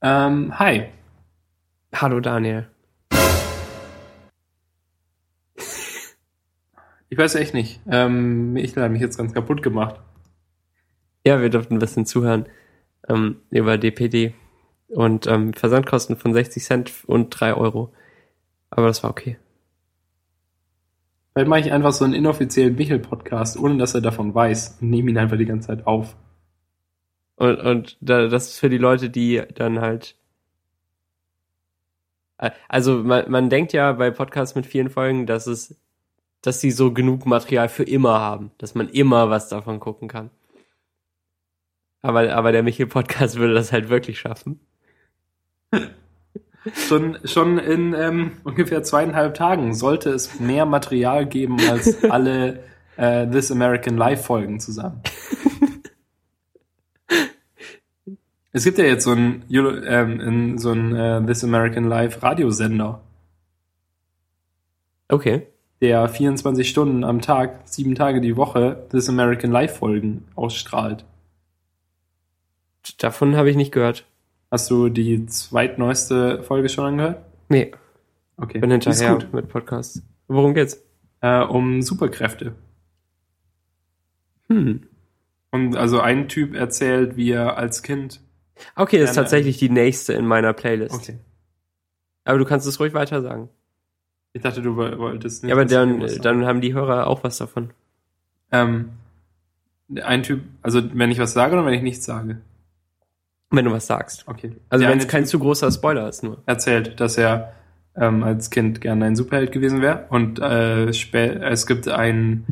Ähm, hi. Hallo Daniel. Ich weiß echt nicht. Ähm, ich habe mich jetzt ganz kaputt gemacht. Ja, wir durften ein bisschen zuhören ähm, über DPD und ähm, Versandkosten von 60 Cent und 3 Euro. Aber das war okay. Vielleicht mache ich einfach so einen inoffiziellen Michel-Podcast, ohne dass er davon weiß und nehme ihn einfach die ganze Zeit auf. Und, und da, das ist für die Leute, die dann halt. Also man, man denkt ja bei Podcasts mit vielen Folgen, dass es, dass sie so genug Material für immer haben, dass man immer was davon gucken kann. Aber, aber der Michel-Podcast würde das halt wirklich schaffen. Schon, schon in ähm, ungefähr zweieinhalb Tagen sollte es mehr Material geben als alle äh, This American Life Folgen zusammen. es gibt ja jetzt so ein, Euro- ähm, so ein äh, This American Life Radiosender, Okay. der 24 Stunden am Tag, sieben Tage die Woche This American Life Folgen ausstrahlt. Davon habe ich nicht gehört. Hast du die zweitneueste Folge schon angehört? Nee, Okay. bin Die ist hinterher gut. mit Podcasts. Worum geht's? Äh, um Superkräfte. Hm. Und also ein Typ erzählt, wie er als Kind. Okay, ist Gerne. tatsächlich die nächste in meiner Playlist. Okay. Aber du kannst es ruhig weiter sagen. Ich dachte, du woll- wolltest nicht. Ja, aber dann, dann haben die Hörer auch was davon. Ähm, ein Typ, also wenn ich was sage oder wenn ich nichts sage. Wenn du was sagst. Okay. Also wenn es kein Typ zu großer Spoiler ist nur. erzählt, dass er ähm, als Kind gerne ein Superheld gewesen wäre. Und äh, es gibt ein,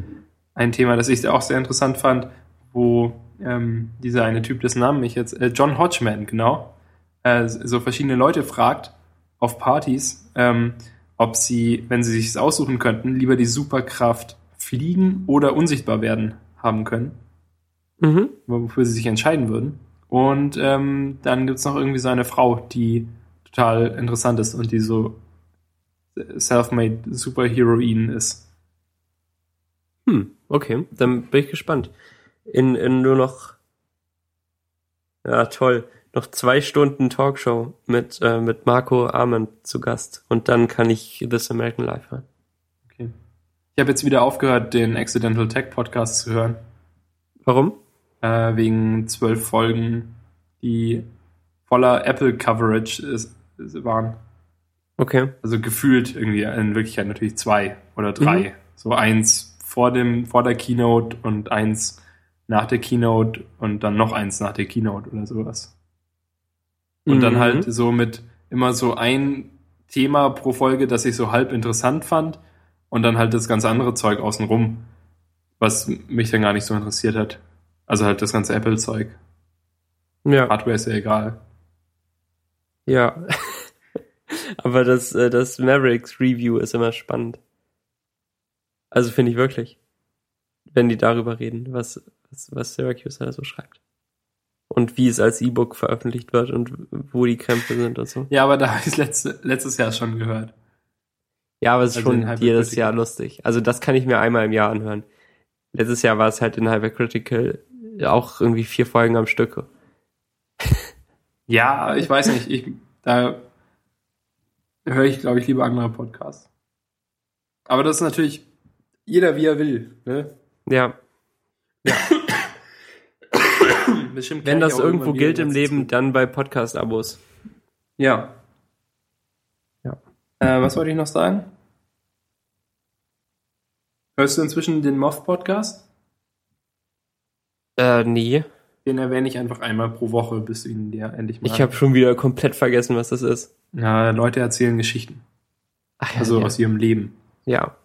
ein Thema, das ich auch sehr interessant fand, wo ähm, dieser eine Typ, dessen Namen ich jetzt, äh, John Hodgman, genau, äh, so verschiedene Leute fragt auf Partys, ähm, ob sie, wenn sie sich aussuchen könnten, lieber die Superkraft fliegen oder unsichtbar werden haben können, Mhm. wofür sie sich entscheiden würden. Und ähm, dann gibt's noch irgendwie so eine Frau, die total interessant ist und die so self-made Superheroine ist. Hm, okay, dann bin ich gespannt. In, in nur noch, ja toll, noch zwei Stunden Talkshow mit, äh, mit Marco Arment zu Gast. Und dann kann ich This American Life hören. Okay. Ich habe jetzt wieder aufgehört, den Accidental Tech Podcast zu hören, Warum? äh, wegen zwölf Folgen, die voller Apple-Coverage ist, ist, waren. Okay. Also gefühlt irgendwie in Wirklichkeit natürlich zwei oder drei. Mhm. So eins vor dem, vor der Keynote und eins nach der Keynote und dann noch eins nach der Keynote oder sowas. Und dann Mhm. halt so mit immer so ein Thema pro Folge, das ich so halb interessant fand und dann halt das ganze andere Zeug außenrum, was mich dann gar nicht so interessiert hat. Also halt das ganze Apple-Zeug. Ja, Hardware ist ja egal. ja. Aber das, äh, das Mavericks Review ist immer spannend. Also finde ich wirklich. Wenn die darüber reden, was, was, was Syracuse da so schreibt. Und wie es als E-Book veröffentlicht wird und wo die Krämpfe sind und so. Ja, aber da habe ich letzte, letztes Jahr schon gehört. Ja, aber es ist Also schon jedes Jahr lustig. Also das kann ich mir einmal im Jahr anhören. Letztes Jahr war es halt in Hypercritical auch irgendwie vier Folgen am Stück. Ja, ich weiß nicht. Ich, da höre ich, glaube ich, lieber andere Podcasts. Aber das ist natürlich jeder, wie er will. Ne? Ja, Bestimmt wenn das irgendwo gilt im Leben, dann bei Podcast-Abos. Ja. Ja. Äh, was wollte ich noch sagen? Hörst du inzwischen den Moth-Podcast? Äh, nee. Den erwähne ich einfach einmal pro Woche, bis du ihn dir endlich mal. Ich habe schon wieder komplett vergessen, was das ist. Ja, Leute erzählen Geschichten. Ach, ja, Also ja. aus ihrem Leben. ja.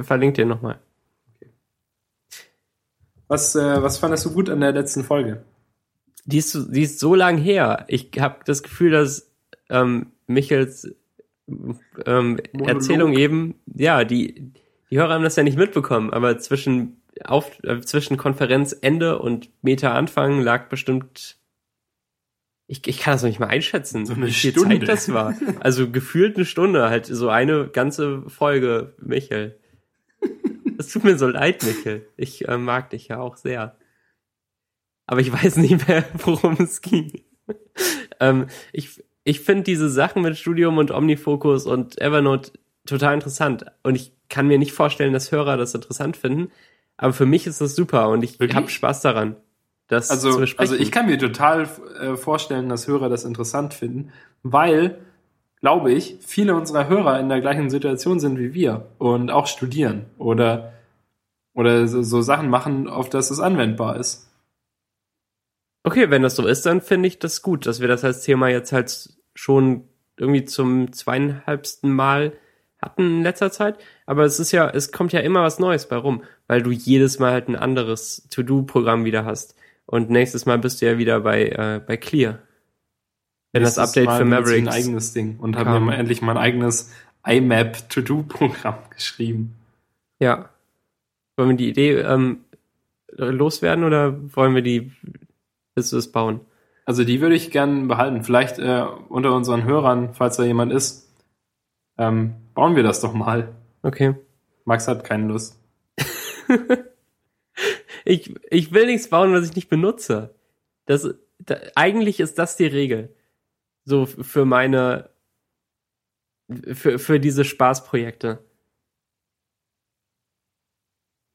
Verlinkt dir nochmal. Was, äh, was fandest du gut an der letzten Folge? Die ist, so- die ist so lang her. Ich habe das Gefühl, dass ähm, Michels ähm, Erzählung eben, ja, die, die Hörer haben das ja nicht mitbekommen, aber zwischen, auf, äh, zwischen Konferenzende und Meta-Anfang lag bestimmt, ich, ich kann das noch nicht mal einschätzen, So eine wie viel Stunde. Zeit das war. Also gefühlt eine Stunde, halt so eine ganze Folge, Michel. Es tut mir so leid, Michel. Ich äh, mag dich ja auch sehr. Aber ich weiß nicht mehr, worum es ging. ähm, ich ich finde diese Sachen mit Studium und Omnifocus und Evernote total interessant. Und ich kann mir nicht vorstellen, dass Hörer das interessant finden. Aber für mich ist das super und ich habe Spaß daran, das also, zu besprechen. Also ich kann mir total äh, vorstellen, dass Hörer das interessant finden, weil, glaube ich, viele unserer Hörer in der gleichen Situation sind wie wir und auch studieren oder, oder so, so Sachen machen, auf das es anwendbar ist. Okay, wenn das so ist, dann finde ich das gut, dass wir das als Thema jetzt halt schon irgendwie zum zweieinhalbsten Mal hatten in letzter Zeit. Aber es ist ja, es kommt ja immer was Neues bei rum, weil du jedes Mal halt ein anderes To-Do-Programm wieder hast. Und nächstes Mal bist du ja wieder bei, äh, bei Clear. Wenn das Update mal für Mavericks. ein eigenes Ding und habe mir endlich mein eigenes IMAP To-Do-Programm geschrieben. Ja. Wollen wir die Idee ähm, loswerden oder wollen wir die willst du es bauen? Also die würde ich gerne behalten. Vielleicht äh, unter unseren Hörern, falls da jemand ist, ähm, bauen wir das doch mal. Okay. Max hat keine Lust. ich, ich will nichts bauen, was ich nicht benutze. Das, da, eigentlich ist das die Regel. So für meine, für, für diese Spaßprojekte.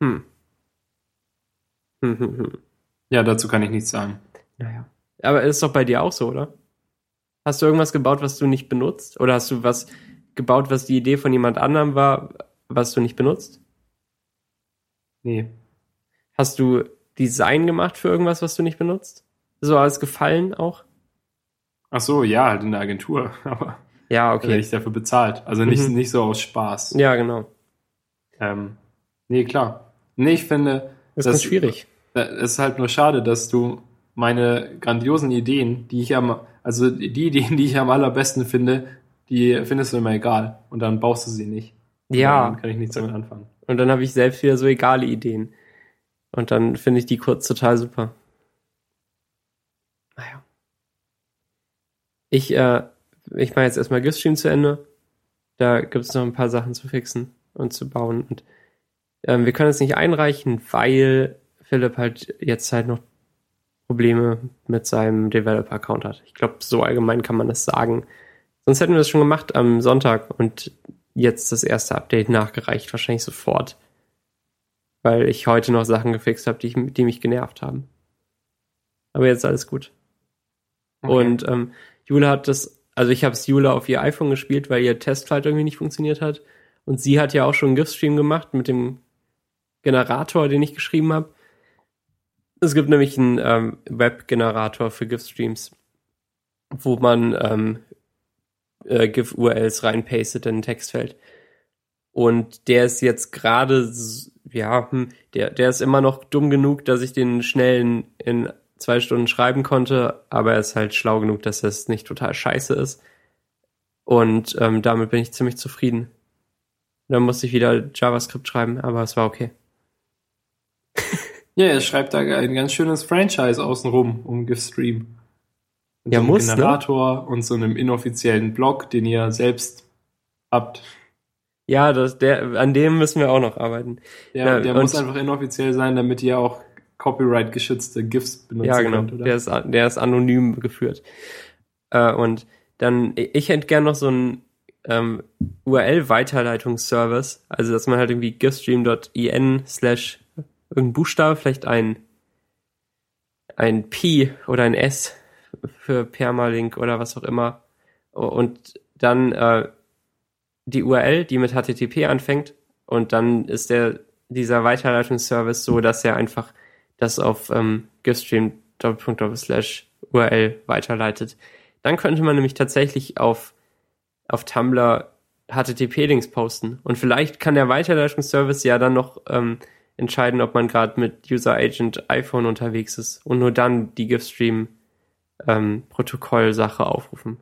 Hm. Hm, hm, hm. Ja, dazu kann ich nichts sagen. Naja. Aber ist doch bei dir auch so, oder? Hast du irgendwas gebaut, was du nicht benutzt? Oder hast du was gebaut, was die Idee von jemand anderem war, was du nicht benutzt? Nee. Hast du Design gemacht für irgendwas, was du nicht benutzt? So als Gefallen auch? Ach so, ja, halt in der Agentur. Aber ja, okay. Werde ich dafür bezahlt. Also nicht, mhm. nicht so aus Spaß. Ja, genau. Ähm, nee, klar. Nee, ich finde. Das ist schwierig. Es ist halt nur schade, dass du meine grandiosen Ideen, die ich am, also die Ideen, die ich am allerbesten finde, die findest du immer egal und dann baust du sie nicht. Ja. Dann kann ich nichts damit anfangen. Und dann habe ich selbst wieder so egale Ideen. Und dann finde ich die kurz total super. Ich, äh, ich mache jetzt erstmal GIF-Stream zu Ende. Da gibt es noch ein paar Sachen zu fixen und zu bauen. Und ähm, wir können es nicht einreichen, weil Philipp halt jetzt halt noch Probleme mit seinem Developer-Account hat. Ich glaube, so allgemein kann man das sagen. Sonst hätten wir das schon gemacht am Sonntag und jetzt das erste Update nachgereicht, wahrscheinlich sofort. Weil ich heute noch Sachen gefixt habe, die, die mich genervt haben. Aber jetzt ist alles gut. Okay. Und ähm, Jule hat das, also ich habe es Jule auf ihr iPhone gespielt, weil ihr Testflight irgendwie nicht funktioniert hat. Und sie hat ja auch schon einen GIF-Stream gemacht mit dem Generator, den ich geschrieben habe. Es gibt nämlich einen ähm, Web-Generator für GIF-Streams, wo man ähm, äh, GIF-URLs reinpastet in ein Textfeld. Und der ist jetzt gerade, ja, hm, der, der ist immer noch dumm genug, dass ich den schnell in, zwei Stunden schreiben konnte, aber er ist halt schlau genug, dass es nicht total scheiße ist. Und ähm, damit bin ich ziemlich zufrieden. Dann musste ich wieder JavaScript schreiben, aber es war okay. Ja, er schreibt da ein ganz schönes Franchise außenrum um GIF-Stream. Ja, so muss, ne? Generator ne? und so einem inoffiziellen Blog, den ihr selbst habt. Ja, das, der, an dem müssen wir auch noch arbeiten. Ja, ja der muss einfach inoffiziell sein, damit ihr auch Copyright geschützte GIFs benutzen Ja, genau. Könnt, oder? Der, ist, der ist anonym geführt. Äh, und dann, ich hätte gern noch so einen ähm, URL-Weiterleitungsservice, also dass man halt irgendwie gifstream.in slash irgendein Buchstabe, vielleicht ein, ein P oder ein S für Permalink oder was auch immer. Und dann äh, die URL, die mit HTTP anfängt. Und dann ist der, dieser Weiterleitungsservice so, dass er einfach das auf ähm, gifstream slash URL weiterleitet. Dann könnte man nämlich tatsächlich auf, auf Tumblr HTTP-Links posten. Und vielleicht kann der Weiterleitungsservice ja dann noch ähm, entscheiden, ob man gerade mit User Agent iPhone unterwegs ist und nur dann die GIF-Stream ähm, Protokoll-Sache aufrufen.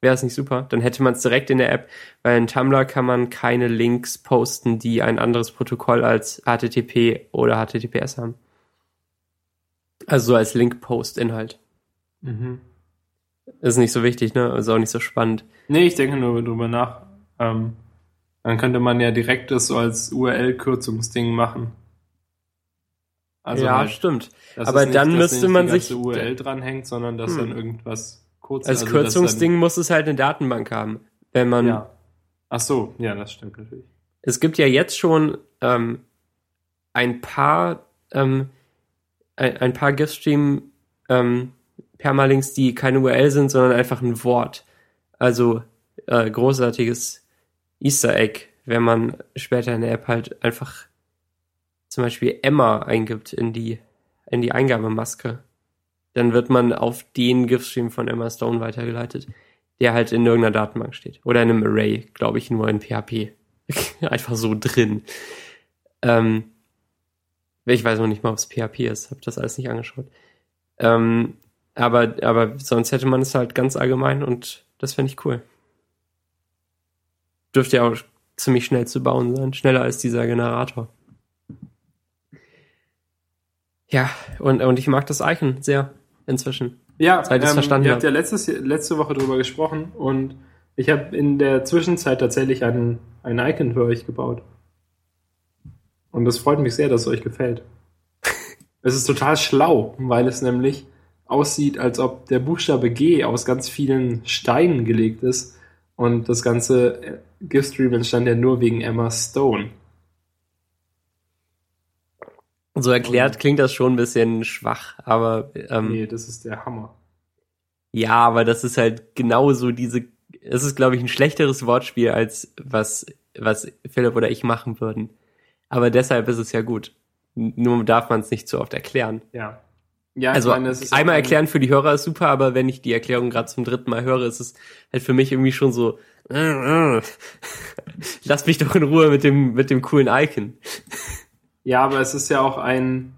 Wäre es nicht super? Dann hätte man es direkt in der App, weil in Tumblr kann man keine Links posten, die ein anderes Protokoll als HTTP oder HTTPS haben. Also so als Link-Post-Inhalt. Mhm. Ist nicht so wichtig, ne? Ist auch nicht so spannend. Nee, ich denke nur drüber nach. Ähm, dann könnte man ja direkt das so als URL-Kürzungsding machen. Also ja, halt, stimmt. Aber nicht, dann müsste man sich URL dranhängt, sondern dass hm. dann irgendwas kurz. Als also, dass Kürzungsding muss es halt eine Datenbank haben. Wenn man, ja. Ach so, ja, das stimmt natürlich. es gibt ja jetzt schon ähm, ein paar ähm, ein, ein paar GIF-Stream ähm, Permalinks, die keine URL sind, sondern einfach ein Wort. Also äh, großartiges Easter Egg, wenn man später in der App halt einfach zum Beispiel Emma eingibt in die in die Eingabemaske, dann wird man auf den GIF-Stream von Emma Stone weitergeleitet, der halt in irgendeiner Datenbank steht oder in einem Array, glaube ich, nur in PHP, einfach so drin. Ähm, ich weiß noch nicht mal, ob es PHP ist, habe das alles nicht angeschaut. Ähm, aber, aber sonst hätte man es halt ganz allgemein und das fände ich cool. Dürfte ja auch ziemlich schnell zu bauen sein, schneller als dieser Generator. Ja, und, und ich mag das Icon sehr inzwischen. Ja, Seit ich's verstanden ihr habt hab. ja letztes, letzte Woche drüber gesprochen und ich habe in der Zwischenzeit tatsächlich ein, ein Icon für euch gebaut. Und das freut mich sehr, dass es euch gefällt. es ist total schlau, weil es nämlich aussieht, als ob der Buchstabe G aus ganz vielen Steinen gelegt ist. Und das ganze äh, GIF-Stream entstand ja nur wegen Emma Stone. So erklärt klingt das schon ein bisschen schwach, aber ähm, Nee, das ist der Hammer. Ja, aber das ist halt genauso diese, es ist, glaube ich, ein schlechteres Wortspiel, als was, was Philipp oder ich machen würden. Aber deshalb ist es ja gut. Nur darf man es nicht zu oft erklären. Ja. Ja, Also meine, einmal ein- erklären für die Hörer ist super, aber wenn ich die Erklärung gerade zum dritten Mal höre, ist es halt für mich irgendwie schon so, äh, äh. lass mich doch in Ruhe mit dem, mit dem coolen Icon. Ja, aber es ist ja auch ein,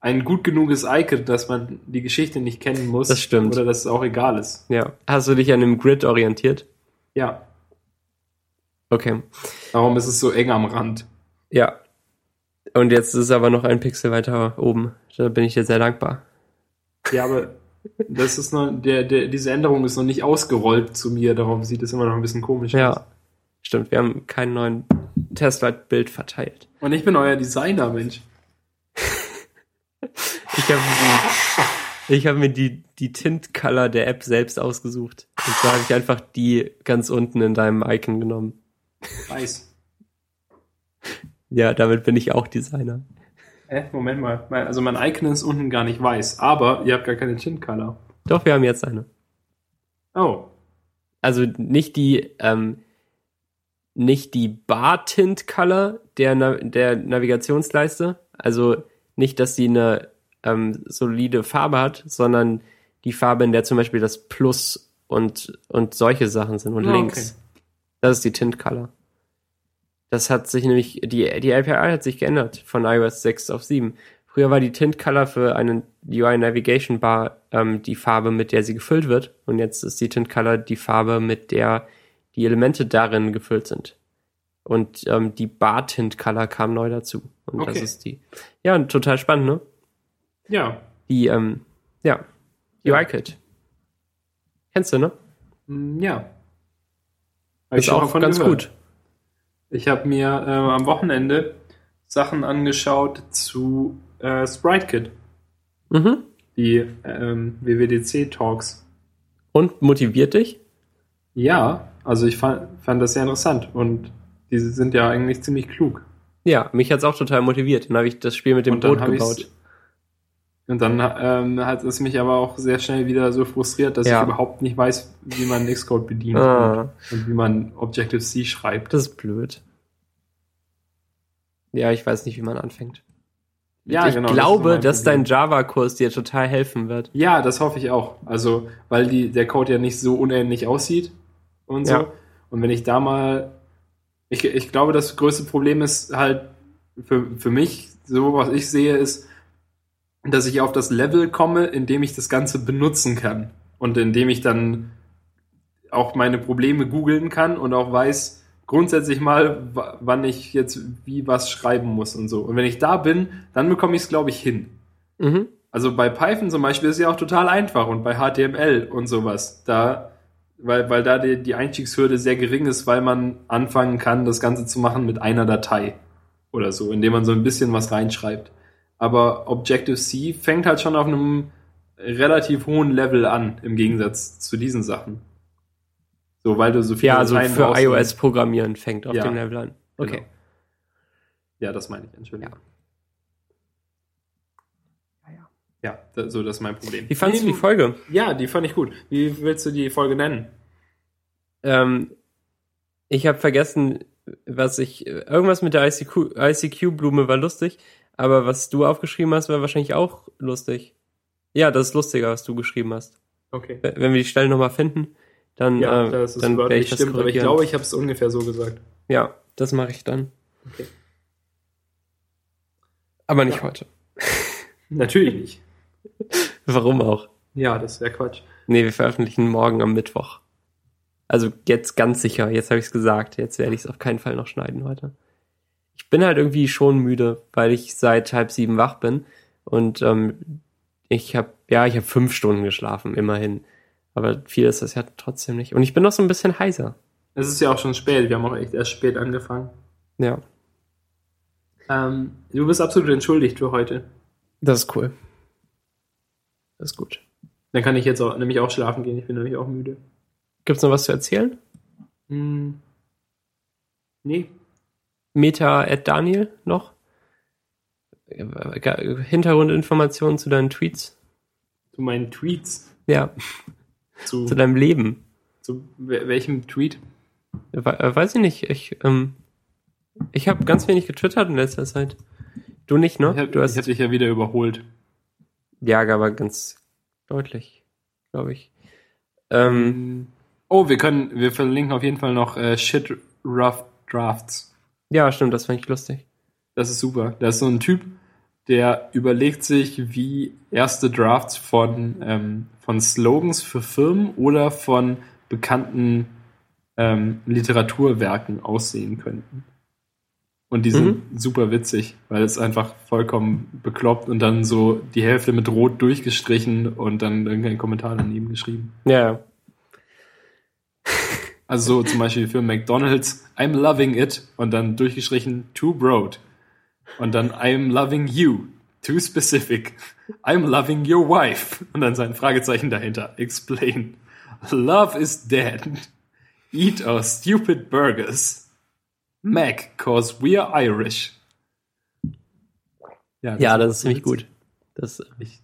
ein gut genuges Icon, dass man die Geschichte nicht kennen muss. Das stimmt. Oder dass es auch egal ist. Ja. Hast du dich an einem Grid orientiert? Ja. Okay. Darum ist es so eng am Rand. Ja. Und jetzt ist es aber noch ein Pixel weiter oben. Da bin ich dir sehr dankbar. Ja, aber das ist noch, der, der, diese Änderung ist noch nicht ausgerollt zu mir, darum sieht es immer noch ein bisschen komisch aus. Ja, stimmt. Wir haben keinen neuen Testbild verteilt. Und ich bin euer Designer, Mensch. Ich habe ich hab mir die, die Tint-Color der App selbst ausgesucht. Und zwar habe ich einfach die ganz unten in deinem Icon genommen. Weiß. Ja, damit bin ich auch Designer. Äh, Moment mal. Also mein Icon ist unten gar nicht weiß, aber ihr habt gar keine Tint Color. Doch, wir haben jetzt eine. Oh. Also nicht die, ähm, nicht die Bar-Tint-Color der, Na der Navigationsleiste. Also nicht, dass sie eine ähm, solide Farbe hat, sondern die Farbe, in der zum Beispiel das Plus und, und solche Sachen sind und Ah, links. Das ist die Tint-Color. Das hat sich nämlich, die, die API hat sich geändert von iOS 6 auf 7. Früher war die Tint-Color für einen UI Navigation Bar ähm, die Farbe, mit der sie gefüllt wird. Und jetzt ist die Tint-Color die Farbe, mit der die Elemente darin gefüllt sind. Und ähm, die Bar-Tint-Color kam neu dazu. Und das Okay. ist die. Ja, total spannend, ne? Ja. Die, ähm, ja, UI-Kit. Kennst du, ne? Mm, Ja. Ist auch von ganz gehört. gut. Ich habe mir äh, am Wochenende Sachen angeschaut zu äh, SpriteKit, Mhm. die ähm, WWDC-Talks. Und motiviert dich? Ja, also ich fand, fand das sehr interessant und die sind ja eigentlich ziemlich klug. Ja, mich hat's auch total motiviert. Dann habe ich das Spiel mit dem Boot gebaut. Und dann ähm, hat es mich aber auch sehr schnell wieder so frustriert, dass Ja. ich überhaupt nicht weiß, wie man Xcode bedient Ah. und, und wie man Objective-C schreibt. Das ist blöd. Ja, ich weiß nicht, wie man anfängt. Ja, ich genau, das glaube, mein dass dein Java-Kurs dir total helfen wird. Ja, das hoffe ich auch. Also, weil die, der Code ja nicht so unähnlich aussieht und so. Ja. Und wenn ich da mal. Ich, ich glaube, das größte Problem ist halt für, für mich, so was ich sehe, ist, dass ich auf das Level komme, in dem ich das Ganze benutzen kann. Und in dem ich dann auch meine Probleme googeln kann und auch weiß grundsätzlich mal, wa- wann ich jetzt wie was schreiben muss und so. Und wenn ich da bin, dann bekomme ich es, glaube ich, hin. Mhm. Also bei Python zum Beispiel ist es ja auch total einfach und bei HTML und sowas. Da, weil, weil da die, die Einstiegshürde sehr gering ist, weil man anfangen kann, das Ganze zu machen mit einer Datei oder so, indem man so ein bisschen was reinschreibt. Aber Objective-C fängt halt schon auf einem relativ hohen Level an, im Gegensatz zu diesen Sachen. So, weil du so viel Ja, also für brauchst iOS programmieren fängt auf Ja. dem Level an. Okay. Genau. Ja, das meine ich, Entschuldigung. Ja, da, so, das ist mein Problem. Wie fandest du die Folge? Ja, die fand ich gut. Wie willst du die Folge nennen? Ähm, ich habe vergessen, was ich. Irgendwas mit der ICQ, ICQ-Blume war lustig, aber was du aufgeschrieben hast, war wahrscheinlich auch lustig. Ja, das ist lustiger, was du geschrieben hast. Okay. Wenn wir die Stelle nochmal finden, dann, Ja, äh, das ist dann werde ich das stimmt, aber ich glaube, ich habe es ungefähr so gesagt. Ja, das mache ich dann. Okay. Aber nicht Ja. heute. Natürlich nicht. Warum auch? Ja, das wäre Quatsch. Nee, wir veröffentlichen morgen am Mittwoch. Also jetzt ganz sicher, jetzt habe ich es gesagt. Jetzt werde ich es auf keinen Fall noch schneiden heute. Ich bin halt irgendwie schon müde, weil ich seit halb sieben wach bin. Und ähm, ich habe, ja, ich habe fünf Stunden geschlafen, immerhin. Aber viel ist das ja trotzdem nicht. Und ich bin noch so ein bisschen heiser. Es ist ja auch schon spät. Wir haben auch echt erst spät angefangen. Ja, Ähm, du bist absolut entschuldigt für heute. das ist cool. Das ist gut. Dann kann ich jetzt auch, nämlich auch schlafen gehen. Ich bin nämlich auch müde. Gibt's noch was zu erzählen? Hm. Nee. Meta at Daniel noch? Hintergrundinformationen zu deinen Tweets? Zu meinen Tweets. Ja, Zu, zu deinem Leben. zu wel- welchem Tweet? We äh, weiß ich nicht. Ich, ähm, ich habe ganz wenig getwittert in letzter Zeit. Du nicht, ne? Ich habe du hast hab dich ja wieder überholt. ja, aber ganz deutlich, glaube ich. Ähm, Oh, wir können, wir verlinken auf jeden Fall noch äh, Shit Rough Drafts. Ja, stimmt, das fand ich lustig. Das ist super. Da ist so ein Typ, der überlegt sich, wie erste Drafts von, ähm, von Slogans für Firmen oder von bekannten ähm, Literaturwerken aussehen könnten. Und die sind super witzig, weil es einfach vollkommen bekloppt und dann so die Hälfte mit Rot durchgestrichen und dann irgendein Kommentar daneben geschrieben. Ja, ja. Also so zum Beispiel für McDonald's, I'm loving it und dann durchgestrichen too broad. Und dann I'm loving you, too specific. I'm loving your wife. Und dann sein Fragezeichen dahinter. Explain. Love is dead. Eat our stupid burgers. Mac, cause we are Irish. Ja, das ist ziemlich gut. Das, Ich,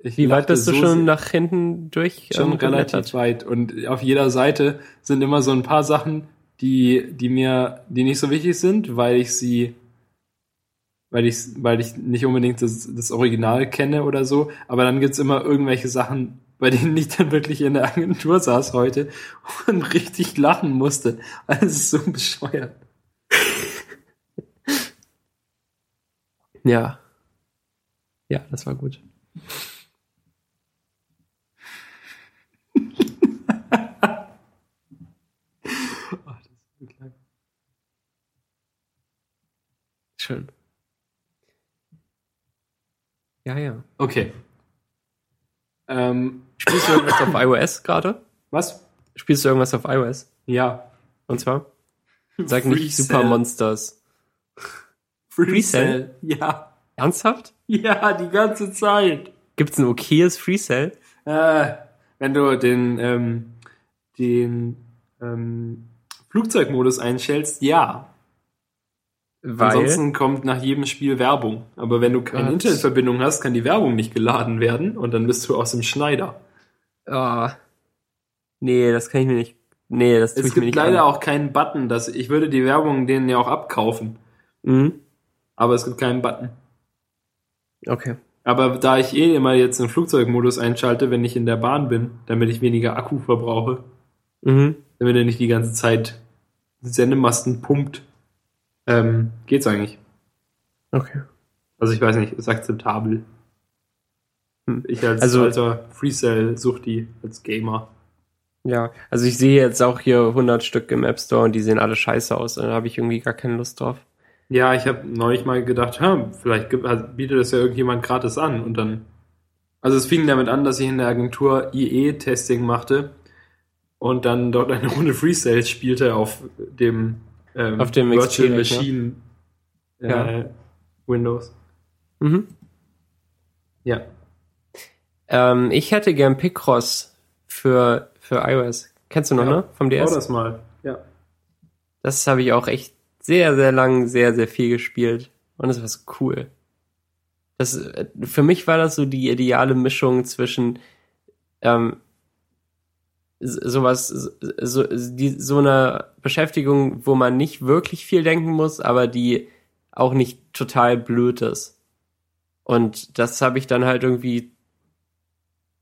ich, wie weit bist du so schon nach hinten durch? schon ähm, relativ weit und auf jeder Seite sind immer so ein paar Sachen, die, die mir, die nicht so wichtig sind, weil ich sie, weil ich, weil ich nicht unbedingt das, das Original kenne oder so, aber dann gibt's immer irgendwelche Sachen, bei denen ich dann wirklich in der Agentur saß heute und richtig lachen musste. Also es ist so bescheuert. Ja. Ja, das war gut. Schön. Ja, ja. Okay. Ähm, Spielst du irgendwas auf iOS gerade? was? Spielst du irgendwas auf iOS? Ja. Und zwar? Sag nicht Freecell. Super Monsters. Freecell. Ja. Ernsthaft? Ja, die ganze Zeit. Gibt's ein okayes Freecell? Äh, wenn du den, ähm, den ähm, Flugzeugmodus einstellst, ja. Weil. Ansonsten kommt nach jedem Spiel Werbung. Aber wenn du keine. Internetverbindung hast, kann die Werbung nicht geladen werden und dann bist du aus dem Schneider. Ah. Nee, das kann ich mir nicht. Nee, das tue Es ich mir gibt nicht leider an. auch keinen Button, dass ich würde die Werbung denen ja auch abkaufen, Mhm. aber es gibt keinen Button. Okay. Aber da ich eh immer jetzt den Flugzeugmodus einschalte, wenn ich in der Bahn bin, damit ich weniger Akku verbrauche, Mhm. damit er nicht die ganze Zeit Sendemasten pumpt, ähm, geht's eigentlich. Okay. Also ich weiß nicht, ist akzeptabel. Hm. Ich als Also- alter Freecell-Suchti, als Gamer. Ja, also ich sehe jetzt auch hier 100 Stück im App Store und die sehen alle scheiße aus. Da habe ich irgendwie gar keine Lust drauf. Ja, ich habe neulich mal gedacht, ha, vielleicht gibt, also bietet das ja irgendjemand gratis an und dann. Also es fing damit an, dass ich in der Agentur IE-Testing machte und dann dort eine Runde Freecell spielte auf dem, ähm, Auf dem Virtual XP-Rechner. Machine äh, Ja. Windows. Mhm. Ja. Ähm, ich hätte gern Picross für, für iOS. Kennst du noch, Ja. ne? Vom DS? Schau das mal. Ja. Das habe ich auch echt sehr, sehr lang, sehr, sehr viel gespielt. Und es war so cool. Das, äh, für mich war das so die ideale Mischung zwischen ähm, sowas, so, die, so einer Beschäftigung, wo man nicht wirklich viel denken muss, aber die auch nicht total blöd ist. Und das habe ich dann halt irgendwie,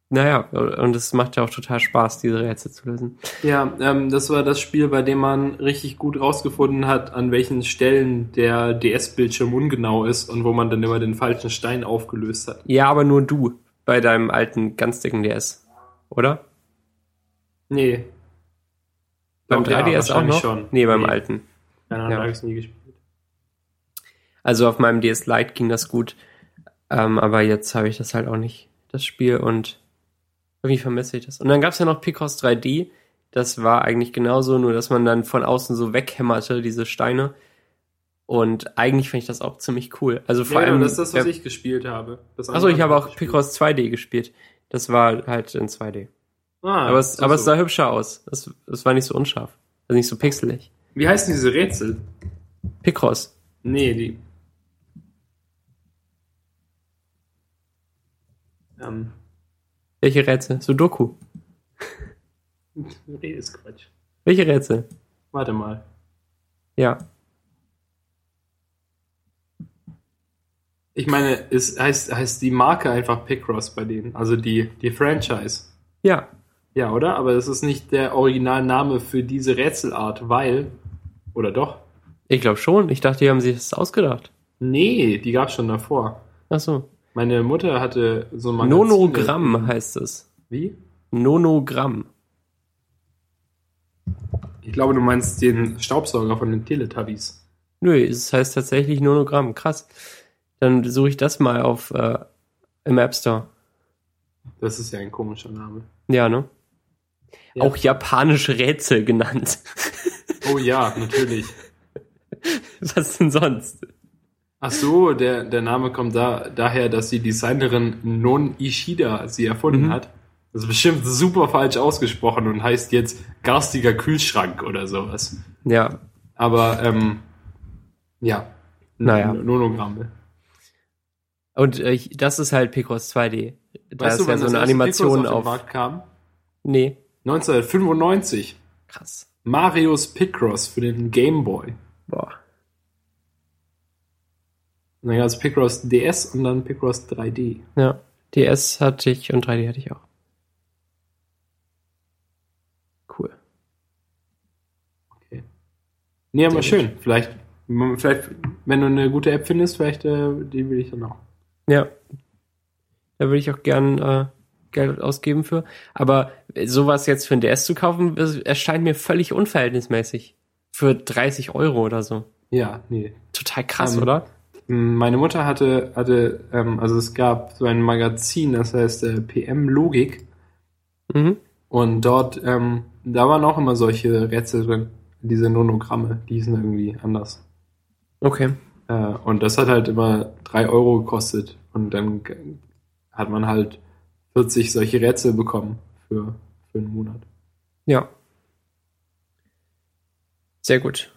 naja, und es macht ja auch total Spaß, diese Rätsel zu lösen. Ja, ähm, das war das Spiel, bei dem man richtig gut rausgefunden hat, an welchen Stellen der DS-Bildschirm ungenau ist und wo man dann immer den falschen Stein aufgelöst hat. Ja, aber nur du bei deinem alten, ganz dicken DS, oder? Nee. Beim Doch, ja, 3DS auch wahrscheinlich noch? schon. Nee, beim Nee. alten. Keine Ahnung, Ja. habe ich nie gespielt. Also auf meinem DS Lite ging das gut. Ähm, aber jetzt habe ich das halt auch nicht, das Spiel, und irgendwie vermisse ich das. Und dann gab's ja noch Picross 3D. Das war eigentlich genauso, nur dass man dann von außen so weghämmerte, diese Steine. Und eigentlich finde ich das auch ziemlich cool. Also vor ja, allem. das ist das, was äh, ich gespielt habe. Achso, ich habe hab auch gespielt. Picross 2D gespielt. Das war halt in 2D. Ah, aber es, so, aber es so. sah hübscher aus. Es, es war nicht so unscharf. Also nicht so pixelig. Wie heißen diese Rätsel? Picross. Nee, die. Ähm, Welche Rätsel? Sudoku. nee, ist Quatsch. Welche Rätsel? Warte mal. Ja. Ich meine, es heißt, heißt die Marke einfach Picross bei denen, also die, die Franchise. Ja. Ja, oder? Aber das ist nicht der Originalname für diese Rätselart, weil. Oder doch? Ich glaube schon. Ich dachte, die haben sich das ausgedacht. Nee, die gab's schon davor. Ach so. Meine Mutter hatte so ein Magazin- Nonogramm heißt es. Wie? Nonogramm. Ich glaube, du meinst den Staubsauger von den Teletubbies. Nö, es heißt tatsächlich Nonogramm. Krass. Dann suche ich das mal auf äh, im App Store. Das ist ja ein komischer Name. Ja, ne? Ja. Auch japanische Rätsel genannt. Oh ja, natürlich. Was denn sonst? Ach so, der, der Name kommt da, daher, dass die Designerin Non Ishida sie erfunden Mhm. hat. Das ist bestimmt super falsch ausgesprochen und heißt jetzt garstiger Kühlschrank oder sowas. Ja, Aber, ähm, ja. Naja. Nonogramme. und äh, das ist halt Picross 2D. Da Weißt ist du, ja so das eine Animation auf Markt kam? Nee, 1995. krass. Marius Picross für den Game Boy. Boah. Und dann gab es Picross DS und dann Picross 3D. Ja, DS hatte ich und 3D hatte ich auch. Cool. Okay. Nee, aber schön. Vielleicht, vielleicht, wenn du eine gute App findest, vielleicht äh, die will ich dann auch. Ja. Da würde ich auch gern äh, Geld ausgeben für. Aber sowas jetzt für ein DS zu kaufen, erscheint mir völlig unverhältnismäßig. Für 30 Euro oder so. Ja, nee. Total krass, Ähm, oder? Meine Mutter hatte, hatte ähm, also es gab so ein Magazin, das heißt äh, PM Logik. Mhm. Und dort, ähm, da waren auch immer solche Rätsel drin. Diese Nonogramme, die hießen irgendwie anders. Okay. Äh, und das hat halt immer drei Euro gekostet. Und dann hat man halt 40 solche Rätsel bekommen für, für einen Monat. Ja. Sehr gut.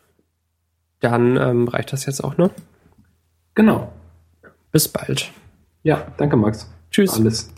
Dann ähm, reicht das jetzt auch, ne? Genau. Bis bald. Ja, danke Max. Tschüss. Alles.